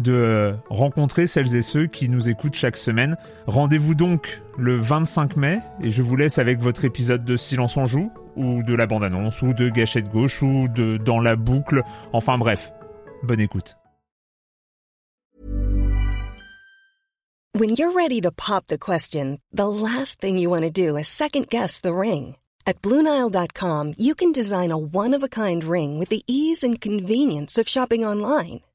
de rencontrer celles et ceux qui nous écoutent chaque semaine. Rendez-vous donc le 25 mai et je vous laisse avec votre épisode de Silence en joue ou de la bande-annonce ou de Gâchette gauche ou de Dans la boucle. Enfin bref, bonne écoute. When you're ready to pop the question, the last thing you want to do is second guess the ring. At BlueNile.com, you can design a one-of-a-kind ring with the ease and convenience of shopping online.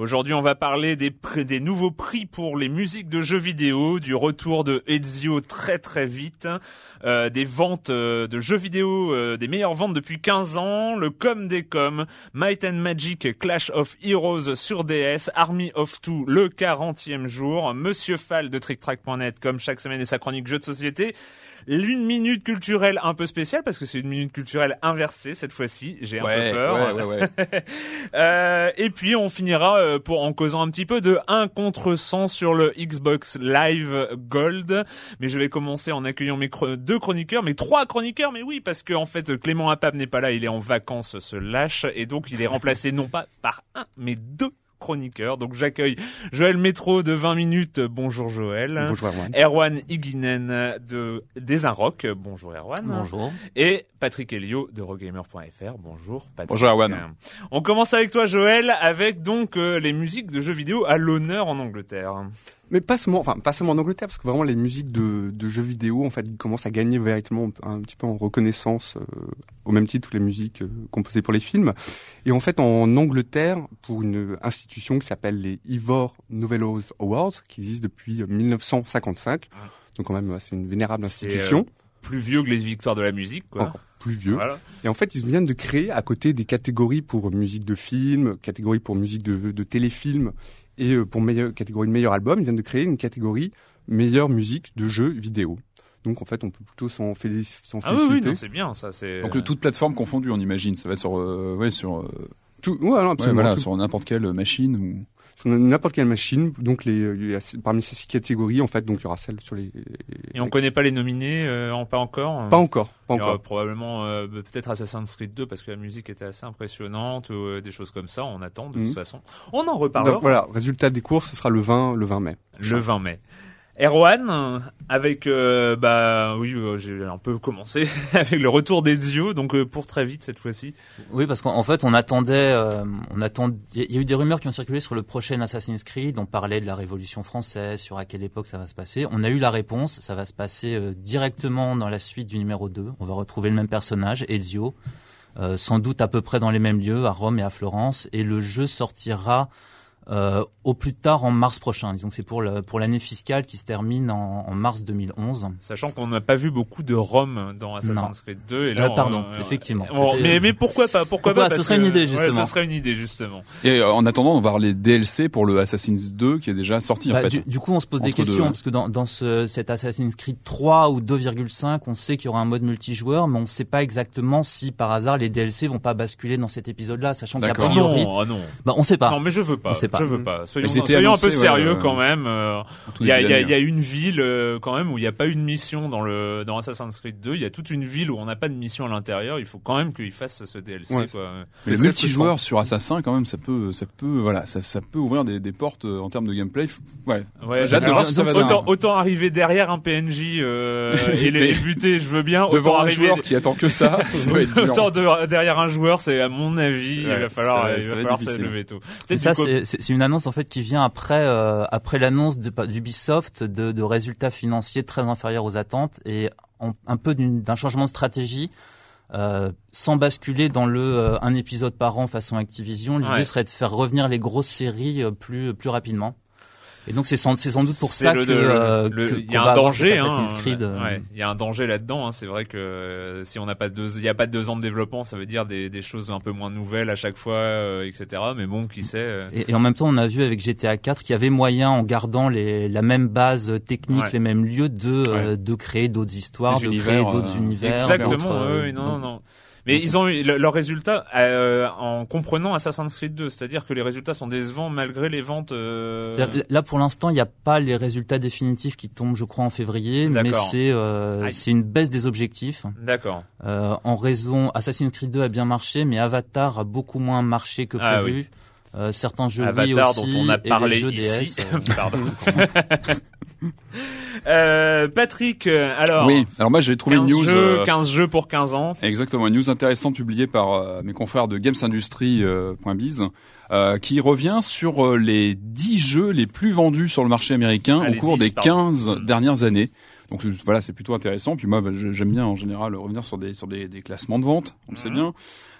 Aujourd'hui, on va parler des, des nouveaux prix pour les musiques de jeux vidéo, du retour de Ezio très très vite, euh, des ventes euh, de jeux vidéo, euh, des meilleures ventes depuis 15 ans, le com des com, Might and Magic Clash of Heroes sur DS, Army of Two le 40e jour, Monsieur Fall de TrickTrack.net comme chaque semaine et sa chronique jeux de société, l'une minute culturelle un peu spéciale parce que c'est une minute culturelle inversée cette fois-ci. J'ai un peu peur. Ouais, ouais, ouais. euh, et puis on finira euh, pour en causant un petit peu de 1 contre 100 sur le Xbox Live Gold. Mais je vais commencer en accueillant mes deux chroniqueurs, mes trois chroniqueurs. Mais oui, parce que en fait Clément Apap n'est pas là, il est en vacances, ce lâche, et donc il est remplacé non pas par un, mais deux chroniqueur. Donc j'accueille Joël Métro de 20 minutes. Bonjour Joël. Bonjour Erwan. Erwan Iguinen de Des Rock. Bonjour Erwan. Bonjour. Et Patrick Elio de Rogamer.fr. Bonjour Patrick. Bonjour Erwan. On commence avec toi Joël avec donc euh, les musiques de jeux vidéo à l'honneur en Angleterre. Mais pas seulement, enfin pas seulement en Angleterre, parce que vraiment les musiques de, de jeux vidéo, en fait, commencent à gagner véritablement un petit peu en reconnaissance, euh, au même titre que les musiques euh, composées pour les films. Et en fait, en Angleterre, pour une institution qui s'appelle les Ivor Novellos Awards, qui existe depuis 1955, ah. donc quand même c'est une vénérable institution. plus vieux que les victoires de la musique, quoi. Encore plus vieux. Et en fait, ils viennent de créer, à côté des catégories pour musique de film, catégories pour musique de, de téléfilm et euh, pour meilleure catégorie de meilleur album, ils viennent de créer une catégorie meilleure musique de jeux vidéo. Donc en fait, on peut plutôt s'en féliciter. Ah oui, oui c'est bien ça. C'est donc toute plateforme confondue, on imagine. Ça va être sur, euh, ouais, sur. Euh, tout, ouais, absolument, voilà, sur n'importe quelle machine ou n'importe quelle machine. Donc les, parmi ces six catégories, en fait, donc il y aura celle sur les. Et on connaît pas les nominés, euh, pas encore. Pas encore, pas encore. probablement euh, peut-être Assassin's Creed 2 parce que la musique était assez impressionnante, ou euh, des choses comme ça. On attend de toute mhm. façon. On en reparlera. voilà, résultat des courses, ce sera le 20, le 20 mai. Le 20 mai. Erwan, avec euh, bah oui, euh, j'ai un peu commencé avec le retour d'Ezio, donc euh, pour très vite cette fois-ci. Oui, parce qu'en fait, on attendait, on attend. Il y a eu des rumeurs qui ont circulé sur le prochain Assassin's Creed. On parlait de la Révolution française, sur à quelle époque ça va se passer. On a eu la réponse. Ça va se passer directement dans la suite du numéro 2. On va retrouver le même personnage, Ezio, sans doute à peu près dans les mêmes lieux, à Rome et à Florence. Et le jeu sortira euh, au plus tard en mars prochain. Disons que c'est pour le, pour l'année fiscale qui se termine en, en mars 2011. Sachant qu'on n'a pas vu beaucoup de Rome dans Assassin's Creed 2. Et là, euh, pardon, effectivement. mais, mais pourquoi pas Pourquoi pas Ce serait une idée justement. Ouais, ça serait une idée justement. Et euh, en attendant, on va voir les DLC pour le Assassin's 2 qui est déjà sorti en bah, fait. Du, coup, on se pose des questions parce que dans, dans ce, cet Assassin's Creed 3 ou 2,5, on sait qu'il y aura un mode multijoueur, mais on ne sait pas exactement si par hasard les DLC vont pas basculer dans cet épisode-là, sachant qu'a priori, non, ah non. bah on sait pas. Non, mais je veux pas. On sait pas. Je veux pas. Soyons, soyons un peu sérieux euh, quand même. euh, Il y, a, y a- d'année, il y a une ville euh, quand même où il n'y a pas une mission dans le dans Assassin's Creed 2. Il y a toute une ville où on n'a pas de mission à l'intérieur. Il faut quand même qu'ils fassent ce DLC. Ouais. quoi. Mais le très multijoueur sur Assassin, quand même, ça peut, ça peut, voilà, ça, ça peut ouvrir des, des portes en termes de gameplay. Ouais. Ouais, J'ai hâte de alors, voir si ça va autant, arriver derrière un PNJ euh, et les buter, je veux bien. Devant autant un arriver joueur qui attend que ça, autant de- derrière un joueur, c'est à mon avis, il va falloir, il va falloir difficile. s'élever tout. Ça, c'est- c'est une annonce en fait qui vient après euh, après l'annonce de- d'Ubisoft de, de résultats financiers très inférieurs aux attentes et en- un peu d'un changement de stratégie. Euh, sans basculer dans le euh, un épisode par an façon Activision, l'idée Ouais. serait de faire revenir les grosses séries euh, plus plus rapidement. Et donc c'est sans, sans doute pour ça le- que le- euh, le- que- il y a un danger hein, euh, ouais, il y a un danger là-dedans hein. c'est vrai que euh, si on n'a pas deux il y a pas deux ans de développement ça veut dire des, des choses un peu moins nouvelles à chaque fois euh, etc mais bon qui sait euh, Et, et en même temps, on a vu avec GTA 4 qu'il y avait moyen, en gardant les, la même base technique, Ouais. les mêmes lieux, de, euh, de créer d'autres histoires, Des de univers, créer d'autres univers. exactement non donc- non non mais ils ont eu le- leurs résultats euh, en comprenant Assassin's Creed 2 c'est-à-dire que les résultats sont décevants malgré les ventes euh, Là, pour l'instant, il n'y a pas les résultats définitifs qui tombent, je crois, en février, mais c'est euh, c'est une baisse des objectifs. d'accord. Euh, en raison, Assassin's Creed 2 a bien marché, mais Avatar a beaucoup moins marché que Ah prévu. Euh, certains jeux Avatar oui aussi, dont on a et les parlé jeux ici. DS, euh, pardon euh, Patrick euh, alors Oui. Alors moi, j'ai trouvé 15 une news. jeux, euh, 15 jeux pour 15 ans Exactement, une news intéressante publiée par euh, mes confrères de gamesindustry.biz euh, qui revient sur euh, les 10 jeux les plus vendus sur le marché américain Ah, au cours 10, des pardon. 15 Mm. dernières années. Donc euh, voilà, c'est plutôt intéressant. Puis moi, bah, j'aime bien en général revenir sur des sur des, des classements de vente, on le sait Mhm. bien.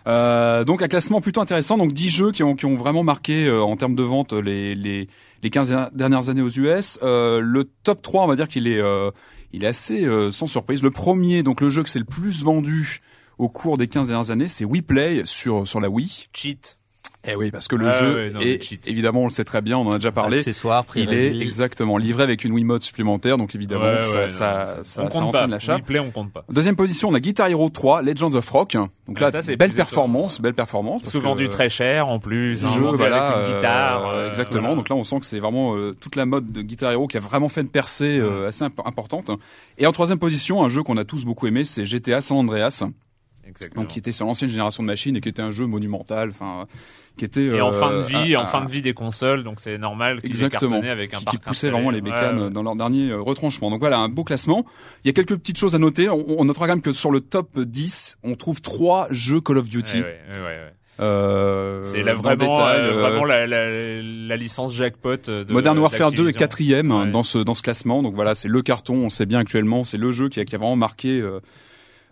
Euh, donc un classement plutôt intéressant. Donc 10 jeux qui ont qui ont vraiment marqué euh, en termes de vente les les les 15 dernières années aux US. Euh, le top 3, on va dire qu'il est euh, il est assez euh, sans surprise. Le premier, donc le jeu que c'est le plus vendu au cours des 15 dernières années, c'est We Play sur sur la Wii. cheat Eh oui, parce que le Ah jeu ouais, non, est cheat. évidemment, on le sait très bien, on en a déjà parlé. accessoires, prix Il est exactement livré avec une Wiimote supplémentaire, donc évidemment Ouais, ça, ouais, ça, non, ça, on ça, compte entraîne pas. l'achat. On compte pas. Deuxième position, on a Guitar Hero 3, Legends of Rock. Donc Ah, là, ça, c'est belle performance, belle performance. Parce que vendu très cher en plus, jeu, voilà, avec une guitare. euh, euh, exactement. voilà. Donc là, on sent que c'est vraiment euh, toute la mode de Guitar Hero qui a vraiment fait une percée euh, assez imp- importante. Et en troisième position, un jeu qu'on a tous beaucoup aimé, c'est GTA San Andreas, Exactement. donc qui était sur l'ancienne génération de machines et qui était un jeu monumental. Enfin, qui était Et en euh, fin de vie, un- en fin de vie des consoles, donc c'est normal qu'il ait Exactement. avec un qui, parc qui poussait installé. vraiment les bécanes Ouais, ouais. dans leur dernier euh, retranchement. Donc voilà, un beau classement. Il y a quelques petites choses à noter. On, on notera quand même que sur le top 10, on trouve trois jeux Call of Duty. Ouais, ouais, ouais, ouais. Euh, C'est le vraiment, détail, euh, euh, vraiment la, la, la licence jackpot de Modern Warfare 2 est quatrième Ouais. dans ce dans ce classement. Donc voilà, c'est le carton. On sait bien actuellement, c'est le jeu qui a, qui a vraiment marqué euh,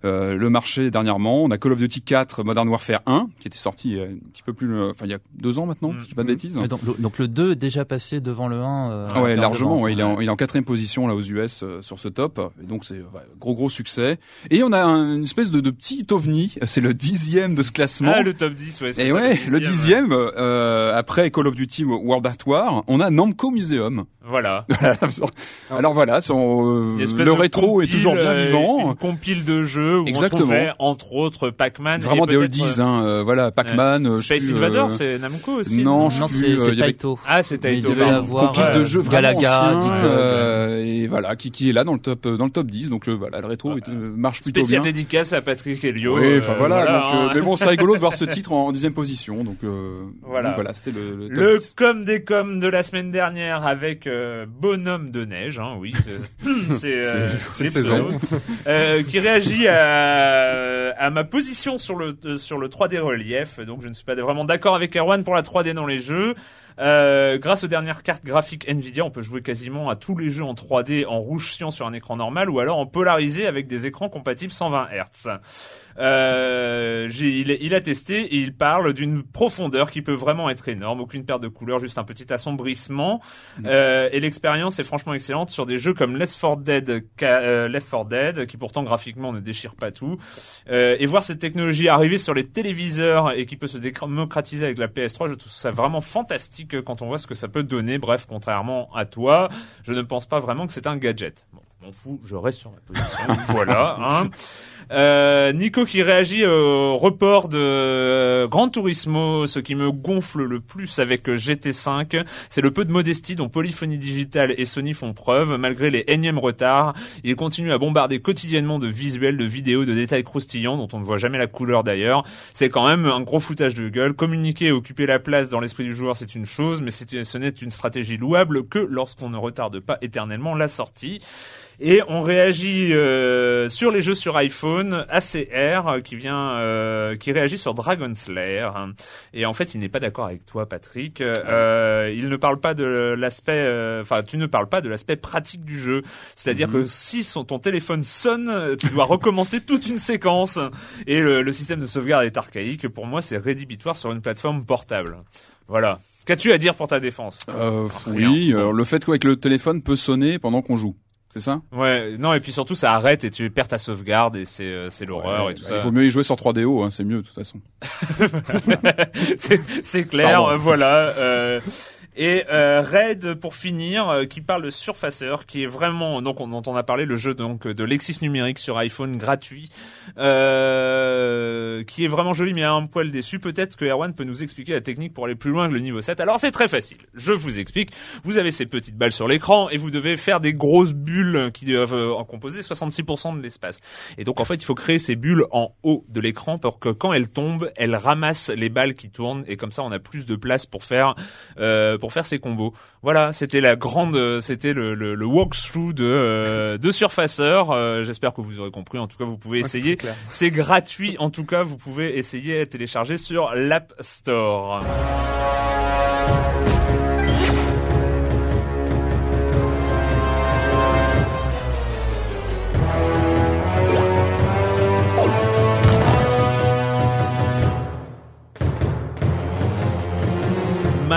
euh, le marché dernièrement. On a Call of Duty 4, Modern Warfare 1, qui était sorti euh, un petit peu plus, euh, enfin il y a deux ans maintenant, Mm. si je dis pas de Mm. bêtises. Mais donc, le, donc le 2 est déjà passé devant le 1. euh, Ah ouais, largement. vente. ouais, il, est en, il est en quatrième position là aux US euh, sur ce top. Et donc c'est ouais, gros gros succès. Et on a un- une espèce de, de petit ovni. C'est le dixième de ce classement. Ah, le top 10, ouais, c'est Et ça, ouais, le dixième, euh, après Call of Duty World at War, on a Namco Museum. Voilà. Alors voilà, son, euh, le rétro est toujours bien euh, vivant. Une compile de jeux où Exactement. on trouvait, entre autres, Pac-Man. Vraiment et des oldies, hein, euh, voilà, Pac-Man. euh, je sais Space plus, Invader, euh, c'est Namco aussi. non, je Non, sais c'est euh, il avait- Taito. Ah, c'est il Taito. devait avoir, euh, de jeux vraiment Galaga, anciens, euh, et voilà, qui, qui est là dans le top, dans le top 10. Donc voilà, le rétro est- euh, marche plutôt Spécial bien. dédicace à Patrick Helio. Oui, enfin euh, voilà. donc, hein. euh, mais bon, c'est rigolo de voir ce titre en, en dixième position. Donc euh, Voilà. voilà, c'était le, le top Le 10. com des coms de la semaine dernière avec euh, Bonhomme de neige, hein, oui, c'est euh, de saison. euh, qui réagit à, à ma position sur le euh, sur le 3D relief. Donc je ne suis pas vraiment d'accord avec Erwan pour la 3D dans les jeux. Euh, grâce aux dernières cartes graphiques Nvidia, on peut jouer quasiment à tous les jeux en 3D en rouge sur un écran normal ou alors en polarisé avec des écrans compatibles 120 Hz. Euh, j'ai- il, il a testé et il parle d'une profondeur qui peut vraiment être énorme. Aucune perte de couleur, juste un petit assombrissement. Euh, et l'expérience est franchement excellente sur des jeux comme Left 4 Dead, euh, Left 4 Dead, qui pourtant graphiquement ne déchire pas tout. Euh, et voir cette technologie arriver sur les téléviseurs et qui peut se démocratiser avec la PS3, je trouve ça vraiment fantastique quand on voit ce que ça peut donner. Bref, contrairement à toi, je ne pense pas vraiment que c'est un gadget. Bon, m'en fous, je reste sur ma position. voilà. Hein. Euh, Nico qui réagit au report de euh, Gran Turismo, ce qui me gonfle le plus avec GT5, c'est le peu de modestie dont Polyphonie Digital et Sony font preuve, malgré les énièmes retards. Ils continuent à bombarder quotidiennement de visuels, de vidéos, de détails croustillants dont on ne voit jamais la couleur d'ailleurs. C'est quand même un gros foutage de gueule. Communiquer et occuper la place dans l'esprit du joueur, c'est une chose, mais ce n'est une stratégie louable que lorsqu'on ne retarde pas éternellement la sortie. Et on réagit euh, sur les jeux sur iPhone, ACR qui vient, euh, qui réagit sur Dragon Slayer. Et en fait, il n'est pas d'accord avec toi, Patrick. Euh, il ne parle pas de l'aspect, enfin, tu ne parles pas de l'aspect pratique du jeu. C'est-à-dire mhm. que si son, ton téléphone sonne, tu dois recommencer toute une séquence. Et le, le système de sauvegarde est archaïque. Pour moi, c'est rédhibitoire sur une plateforme portable. Voilà. Qu'as-tu à dire pour ta défense? Euh, Oui, le fait que le téléphone peut sonner pendant qu'on joue. C'est ça? Ouais, non et puis surtout ça arrête et tu perds ta sauvegarde et c'est euh, c'est l'horreur et tout bah, ça. Il vaut mieux y jouer sur 3DO, hein, c'est mieux de toute façon. c'est clair, voilà. Euh, et euh, Red pour finir, euh, qui parle de Surfacer, qui est vraiment donc on, dont on a parlé le jeu donc de Lexis numérique sur iPhone gratuit, euh, qui est vraiment joli mais un poil déçu. Peut-être que Erwan peut nous expliquer la technique pour aller plus loin que le niveau 7. Alors c'est très facile. Je vous explique. Vous avez ces petites balles sur l'écran et vous devez faire des grosses bulles qui doivent euh, en composer 66% de l'espace. Et donc en fait il faut créer ces bulles en haut de l'écran pour que quand elles tombent, elles ramassent les balles qui tournent et comme ça on a plus de place pour faire euh, pour faire ces combos. Voilà, c'était la grande, c'était le, le, le, walkthrough de euh, de Surfacer. Euh, j'espère que vous aurez compris. En tout cas, vous pouvez essayer. C'est gratuit. En tout cas, vous pouvez essayer à télécharger sur l'App Store.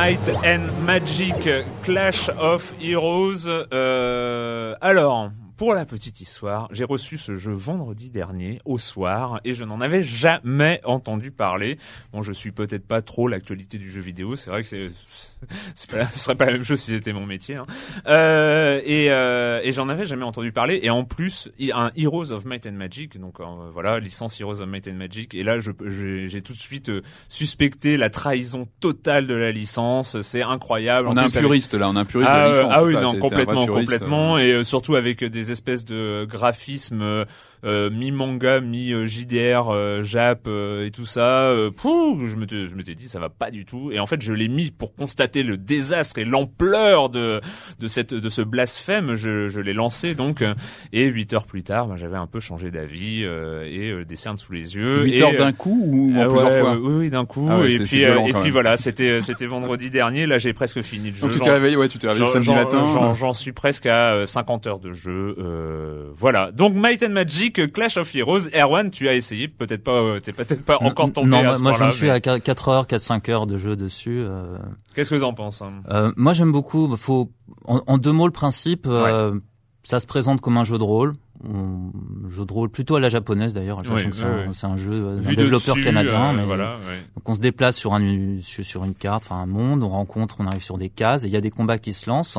Might and Magic Clash of Heroes. Euh, alors, pour la petite histoire, j'ai reçu ce jeu vendredi dernier au soir et je n'en avais jamais entendu parler. Bon, je suis peut-être pas trop l'actualité du jeu vidéo. C'est vrai que c'est, c'est pas, ce serait pas la même chose si c'était mon métier. Hein. Euh, et, euh, et j'en avais jamais entendu parler. Et en plus, un Heroes of Might and Magic, donc euh, voilà, licence Heroes of Might and Magic. Et là, j'ai tout de suite euh, suspecté la trahison totale de la licence. C'est incroyable. On a un puriste là, on a un puriste de la ah, licence. Ah oui, non, complètement, complètement. Et surtout avec des espèces de graphismes euh, euh, mi manga, mi JDR, euh, Jap et tout ça. Pouh, je m'étais je m'étais dit ça va pas du tout. Et en fait je l'ai mis pour constater le désastre et l'ampleur de de cette de ce blasphème. Je, je l'ai lancé donc et huit heures plus tard, ben, j'avais un peu changé d'avis et des cernes sous les yeux. Huit heures d'un coup ou en plusieurs fois Oui, oui d'un coup. Ah et puis et puis voilà, c'était c'était vendredi dernier. Là j'ai presque fini le jeu. Donc tu t'es réveillé, ouais, tu t'es réveillé samedi matin. J'en suis presque à 50 heures de jeu. Euh, voilà. Donc Might and Magic, Clash of Heroes. Erwan, tu as essayé, peut-être pas, euh, t'es peut-être pas encore tombé. Non, à ce moi j'en suis à 4 heures, 4-5 heures de jeu dessus. Euh... Qu'est-ce que t'en penses hein? Euh, Moi j'aime beaucoup. Faut en, deux mots le principe. Euh, ça se présente comme un jeu de rôle. Un jeu de rôle plutôt à la japonaise d'ailleurs. c'est un, jeu d'un développeur canadien. mais voilà, Donc on se déplace sur un sur une carte, enfin un monde, on rencontre, on arrive sur des cases, et il y a des combats qui se lancent.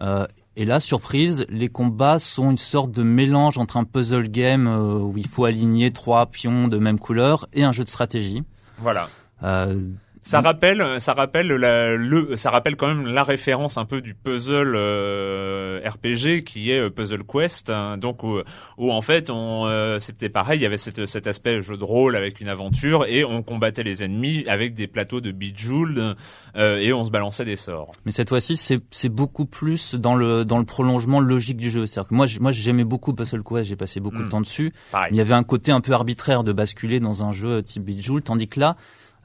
Euh, et là, surprise, les combats sont une sorte de mélange entre un puzzle game euh, où il faut aligner trois pions de même couleur et un jeu de stratégie. Voilà. Euh, ça rappelle, ça rappelle la, le, ça rappelle quand même la référence un peu du puzzle euh, RPG qui est euh, Puzzle Quest, hein, donc où, où, en fait on, euh, c'était pareil, il y avait cette, cet aspect jeu de rôle avec une aventure et on combattait les ennemis avec des plateaux de Bejeweled euh, et on se balançait des sorts. Mais cette fois-ci, c'est, c'est beaucoup plus dans le dans le prolongement logique du jeu. C'est-à-dire que moi, moi j'aimais beaucoup Puzzle Quest, j'ai passé beaucoup de hmm. temps dessus. Il y avait un côté un peu arbitraire de basculer dans un jeu type Bejeweled, tandis que là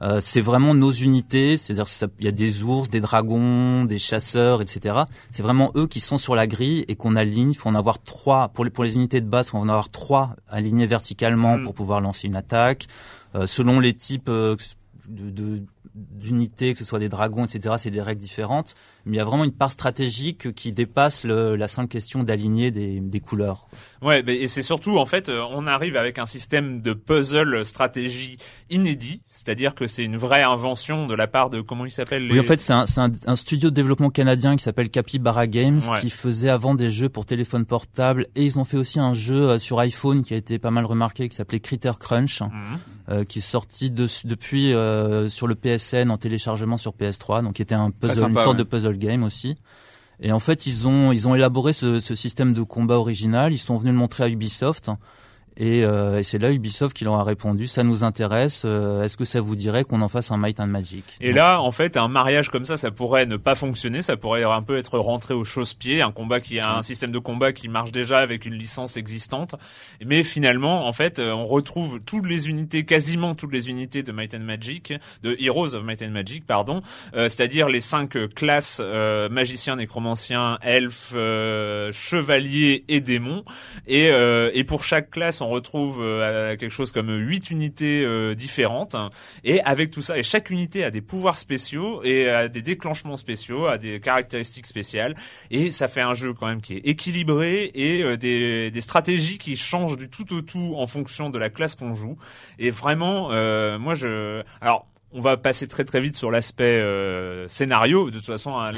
euh, c'est vraiment nos unités, c'est-à-dire il y a des ours, des dragons, des chasseurs, etc. C'est vraiment eux qui sont sur la grille et qu'on aligne. Il faut en avoir trois pour les pour les unités de base. Il faut en avoir trois alignés verticalement mm. pour pouvoir lancer une attaque. Euh, selon les types, euh, de, d'unités, que ce soit des dragons, etc. C'est des règles différentes, mais il y a vraiment une part stratégique qui dépasse le, la simple question d'aligner des, des couleurs. Ouais, et c'est surtout en fait, euh, on arrive avec un système de puzzle stratégie inédit, c'est-à-dire que c'est une vraie invention de la part de comment il s'appelle. Les... Oui, en fait, c'est un, un, un, studio de développement canadien qui s'appelle Capybara Games, qui faisait avant des jeux pour téléphone portable, et ils ont fait aussi un jeu euh, sur iPhone qui a été pas mal remarqué, qui s'appelait Critter Crunch, mhm. Euh, qui est sorti de, depuis euh, sur le PSN en téléchargement sur PS3, donc qui était un puzzle, une sorte de puzzle game aussi. Et en fait, ils ont ils ont élaboré ce, ce, système de combat original. Ils sont venus le montrer à Ubisoft. Et, euh, et c'est là Ubisoft qui leur a répondu, ça nous intéresse. Euh, est-ce que ça vous dirait qu'on en fasse un Might and Magic? Et là, en fait, un mariage comme ça, ça pourrait ne pas fonctionner. Ça pourrait un peu être rentré au chausse-pied, un combat qui a un système de combat qui marche déjà avec une licence existante. Mais finalement, en fait, euh, on retrouve toutes les unités, quasiment toutes les unités de Might and Magic, de Heroes of Might and Magic, pardon, euh, c'est-à-dire les cinq classes euh, magiciens, nécromanciens, elfes, chevaliers et démons. Et, et pour chaque classe, on retrouve euh, quelque chose comme huit unités euh, différentes. Et avec tout ça et chaque unité a des pouvoirs spéciaux et a des déclenchements spéciaux, a des caractéristiques spéciales. Et ça fait un jeu quand même qui est équilibré et euh, des, stratégies qui changent du tout au tout en fonction de la classe qu'on joue. Et vraiment moi je alors on va passer très très vite sur l'aspect scénario. De toute façon hein,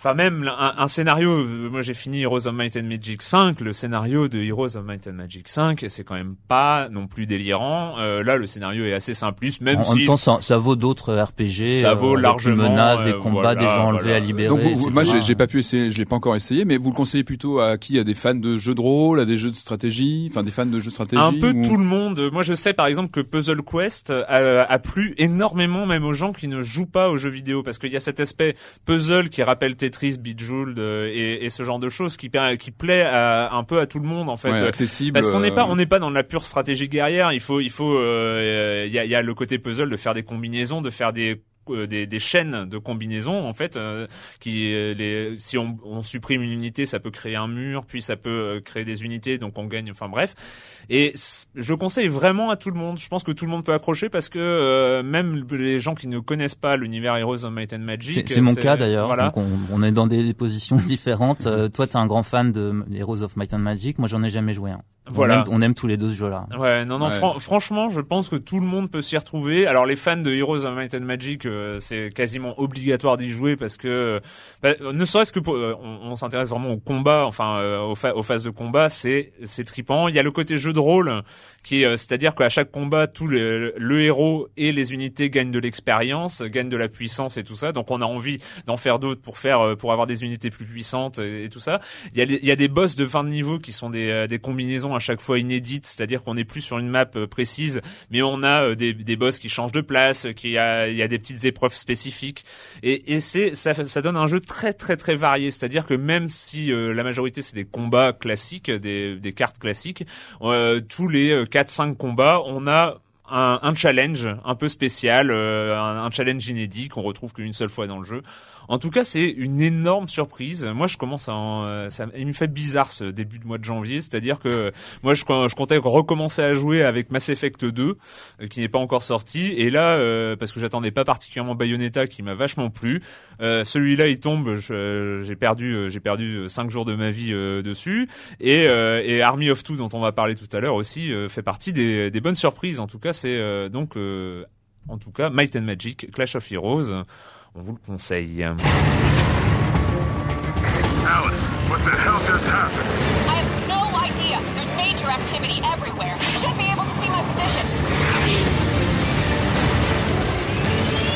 Enfin même un, scénario, euh, moi j'ai fini Heroes of Might and Magic 5, le scénario de Heroes of Might and Magic 5, c'est quand même pas non plus délirant. Euh, là le scénario est assez simpliste, même en, si... En même temps ça, ça vaut d'autres RPG, ça vaut euh, largement menaces, des combats, des gens enlevés à libérer. Donc moi j'ai pas pu essayer, je l'ai pas encore essayé, mais vous le conseillez plutôt à qui? À des fans de jeux de rôle, à des jeux de stratégie, enfin des fans de jeux de stratégie Un peu tout le monde. Moi je sais par exemple que Puzzle Quest a, a plu énormément même aux gens qui ne jouent pas aux jeux vidéo parce qu'il y a cet aspect puzzle qui rappelle Tetris, Bejeweled et, et, ce genre de choses qui, qui plaît à, un peu à tout le monde en fait. accessible. Parce qu'on n'est pas, euh, on n'est pas dans la pure stratégie guerrière. Il faut, il faut, euh, il y, a, y a le côté puzzle de faire des combinaisons, de faire des euh, des, des, chaînes de combinaisons en fait euh, qui euh, les si on, on, supprime une unité ça peut créer un mur puis ça peut créer des unités donc on gagne enfin bref. Et je conseille vraiment à tout le monde je pense que tout le monde peut accrocher parce que même les gens qui ne connaissent pas l'univers Heroes of Might and Magic c'est mon cas d'ailleurs. voilà. on, on, est dans des positions différentes. Toi t'es un grand fan de Heroes of Might and Magic. Moi j'en ai jamais joué un voilà. On aime, tous les deux ce jeu-là. Ouais, non, non. franchement, je pense que tout le monde peut s'y retrouver. Alors, les fans de Heroes of Might and Magic, euh, c'est quasiment obligatoire d'y jouer parce que, bah, ne serait-ce que pour, euh, on, s'intéresse vraiment au combat, enfin, euh, aux, aux, phases de combat, c'est c'est tripant. Il y a le côté jeu de rôle qui, c'est-à-dire qu'à chaque combat, tout le, le, héros et les unités gagnent de l'expérience, gagnent de la puissance et tout ça. Donc, on a envie d'en faire d'autres pour faire, pour avoir des unités plus puissantes et, tout ça. Il y a, il y a des boss de fin de niveau qui sont des, des combinaisons à chaque fois inédite, c'est-à-dire qu'on n'est plus sur une map euh, précise, mais on a euh, des, des boss qui changent de place, qui a, il y a des petites épreuves spécifiques, et, et c'est ça, ça donne un jeu très très très varié, c'est-à-dire que même si euh, la majorité c'est des combats classiques, des, des cartes classiques, tous les 4-5 combats, on a un, challenge un peu spécial, un, un, challenge inédit qu'on retrouve qu'une seule fois dans le jeu. En tout cas, c'est une énorme surprise. Moi, je commence à, en, ça, il me fait bizarre ce début de mois de janvier, c'est-à-dire que moi, je, comptais recommencer à jouer avec Mass Effect 2, euh, qui n'est pas encore sorti, et là, euh, parce que j'attendais pas particulièrement Bayonetta, qui m'a vachement plu, euh, celui-là, il tombe, j'ai perdu, j'ai perdu cinq jours de ma vie dessus, et, et Army of Two, dont on va parler tout à l'heure aussi, fait partie des, des, bonnes surprises. En tout cas, c'est donc, en tout cas, Might and Magic, Clash of Heroes. On vous le conseille. Alice, what the hell just happened? I have no idea. There's major activity everywhere. You should be able to see my position.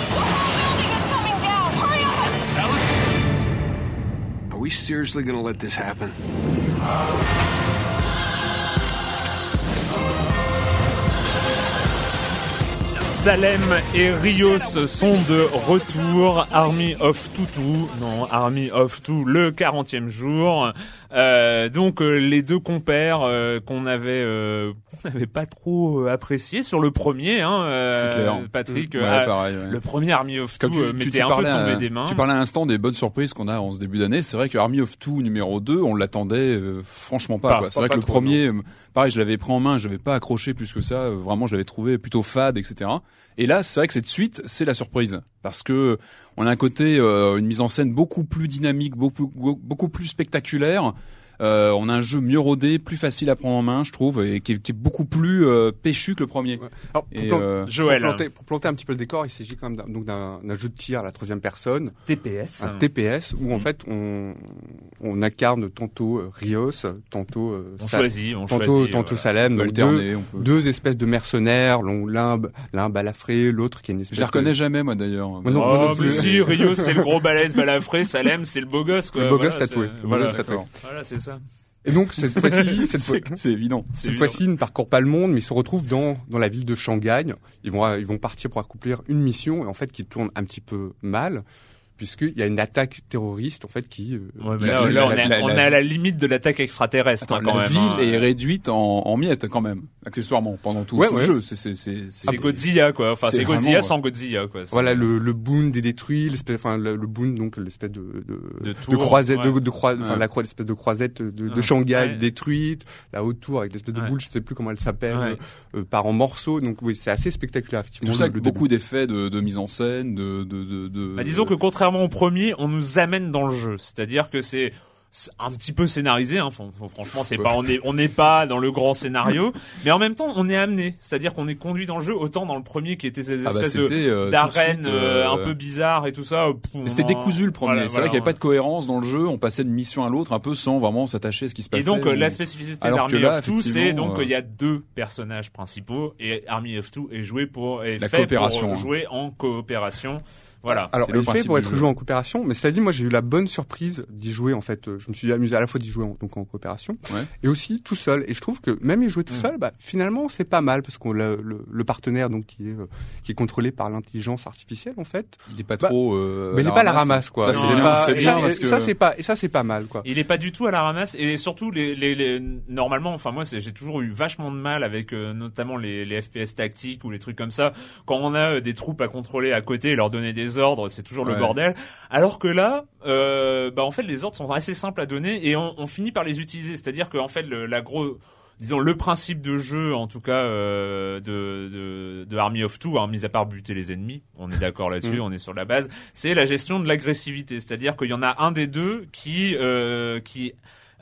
The whole building is coming down. Hurry up! Alice? Are we seriously gonna let this happen? Salem et Rios sont de retour. Army of Tutu, non, Army of Two, le 40e jour. Euh, donc euh, les deux compères euh, qu'on avait euh, qu'on n'avait pas trop apprécié sur le premier, hein, clair. Patrick. ouais, pareil, Le premier Army of Two mettait un peu tombé des mains. Tu parlais à l'instant des bonnes surprises qu'on a en ce début d'année. C'est vrai que Army of Two numéro 2, on l'attendait franchement pas. pas c'est vrai que le premier, pareil, je l'avais pris en main, je n'avais pas accroché plus que ça. Vraiment, je l'avais trouvé plutôt fade, etc. Et là, c'est vrai que cette suite, c'est la surprise parce que on a un côté, euh, une mise en scène beaucoup plus dynamique, beaucoup beaucoup plus spectaculaire. Euh, on a un jeu mieux rodé, plus facile à prendre en main, je trouve, et qui est, qui est beaucoup plus euh, péchu que le premier. Ouais. Alors, pour, Et, plan- euh, Joël. pour planter, pour planter un petit peu le décor, il s'agit quand même d'un, donc d'un, jeu de tir à la troisième personne, TPS. un TPS, où en Mhm. fait on, on incarne tantôt euh, Rios, tantôt euh, On Sa- choisit, on tantôt, choisit. tantôt voilà. Salem, on peut deux, alterner, on peut- deux espèces de mercenaires, l'un, l'un, balafré, l'autre qui est une espèce Je les reconnais de... jamais, moi d'ailleurs. Oh, non mais plus. si, Rio, c'est le gros balèze balafré, Salem, c'est le beau gosse, quoi. Le beau Voilà, gosse tatoué. c'est- Le beau Voilà, gosse tatoué. d'accord. Voilà, c'est ça. Et donc cette fois-ci, cette fois, C'est évident. Cette fois-ci, ils ne parcourent pas le monde, mais ils se retrouvent dans dans la ville de Shanghai. Ils vont ils vont partir pour accomplir une mission, et en fait qui tourne un petit peu mal, puisqu'il y a une attaque terroriste en fait qui. euh, Ouais, mais qui- là, qui- là, on, la- est, la- on la- est à la limite de l'attaque extraterrestre, Attends, hein, quand la même. ville hein. est réduite en, en miettes quand même, accessoirement, pendant tout Ouais, le ouais. jeu. C'est C'est Godzilla, quoi. Enfin, C'est Godzilla vraiment, sans Godzilla, quoi. Voilà le le boon est détruit, l'espèce enfin le, le boon donc l'espèce de de, De de tour, croisette ouais. de, de croi- enfin Ouais. la croix l'espèce de croisette de, de. Shanghai Ouais. détruite, la haute tour avec l'espèce de Ouais. boule, je sais plus comment elle s'appelle, Ouais. euh, part en morceaux. Donc oui, c'est assez spectaculaire effectivement. tout ça avec beaucoup d'effets de, de mise en scène, de de de. de Bah, disons que contrairement au premier, on nous amène dans le jeu. C'est-à-dire que c'est un petit peu scénarisé. Hein. Franchement, c'est pas on est on n'est pas dans le grand scénario, mais en même temps, on est amené. C'est-à-dire qu'on est conduit dans le jeu autant dans le premier qui était ces ah bah, espèces de d'arènes euh, euh, un peu bizarres et tout ça. C'était décousu le premier. Voilà, c'est vrai qu'il n'y avait pas de cohérence dans le jeu. On passait d'une mission à l'autre un peu sans vraiment s'attacher à ce qui se Et passait. donc euh, On- la spécificité d'Army of Two, c'est donc euh, il y a deux personnages principaux et Army of Two est joué pour est La fait coopération, pour hein. jouer en coopération. Voilà. Alors, il est fait pour être joué en coopération, mais cela dit, moi j'ai eu la bonne surprise d'y jouer en fait. Je me suis amusé à la fois d'y jouer en, donc en coopération Ouais. et aussi tout seul. Et je trouve que même y jouer tout Mm. seul, bah, finalement c'est pas mal parce qu'on le, le, le partenaire donc qui est euh, qui est contrôlé par l'intelligence artificielle en fait. Il est pas Bah, trop. euh, mais il est pas à la ramasse quoi. Ça, c'est pas- ça, c'est pas et ça c'est pas mal quoi. Il est pas du tout à la ramasse et surtout les, les, les normalement enfin moi j'ai toujours eu vachement de mal avec euh, notamment les, les FPS tactiques ou les trucs comme ça quand on a euh, des troupes à contrôler à côté et leur donner des ordres c'est toujours le bordel. Alors que là euh, bah en fait les ordres sont assez simples à donner et on, on finit par les utiliser. C'est-à-dire que en fait le, la gros disons le principe de jeu en tout cas euh, de, de, de Army of Two, hein, mis à part buter les ennemis, on est d'accord là-dessus, Mm. on est sur la base, c'est la gestion de l'agressivité, c'est-à-dire qu'il y en a un des deux qui euh, qui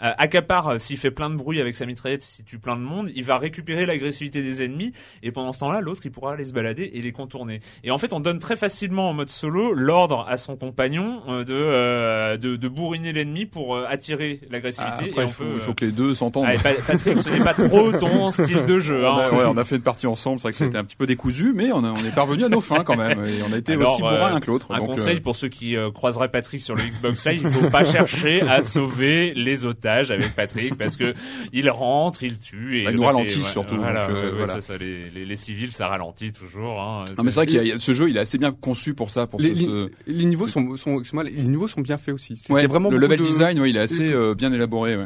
euh, accapare euh, s'il fait plein de bruit avec sa mitraillette, s'il tue plein de monde, il va récupérer l'agressivité des ennemis et pendant ce temps-là, l'autre il pourra aller se balader et les contourner. Et en fait, on donne très facilement en mode solo l'ordre à son compagnon euh, de, euh, de de bourriner l'ennemi pour euh, attirer Ah, l'agressivité. Après, et il faut, peut, il faut euh, que les deux s'entendent. Pa- Patrick, ce n'est pas trop ton style de jeu. On a, Hein. ouais, on a fait une partie ensemble, c'est vrai que été un petit peu décousu, mais on, a- on est parvenu à nos fins quand même, et on a été Alors, aussi bourrin que l'autre. Un donc, conseil pour ceux qui euh, croiseraient Patrick sur le Xbox Live, il faut pas chercher à sauver les otages avec Patrick parce que il rentre, il tue et Bah, le nous ouais, surtout, Voilà, donc, euh, ouais, ouais, voilà. ça, ça, les, les, les civils, ça ralentit toujours. Hein. Non, mais c'est vrai il ce jeu, il est assez bien conçu pour ça, pour Les, ce, les- ce- les niveaux sont, sont, excuse-moi, les niveaux sont bien faits aussi. C'est Ouais, vraiment le level de- design, ouais, il est assez euh, bien élaboré.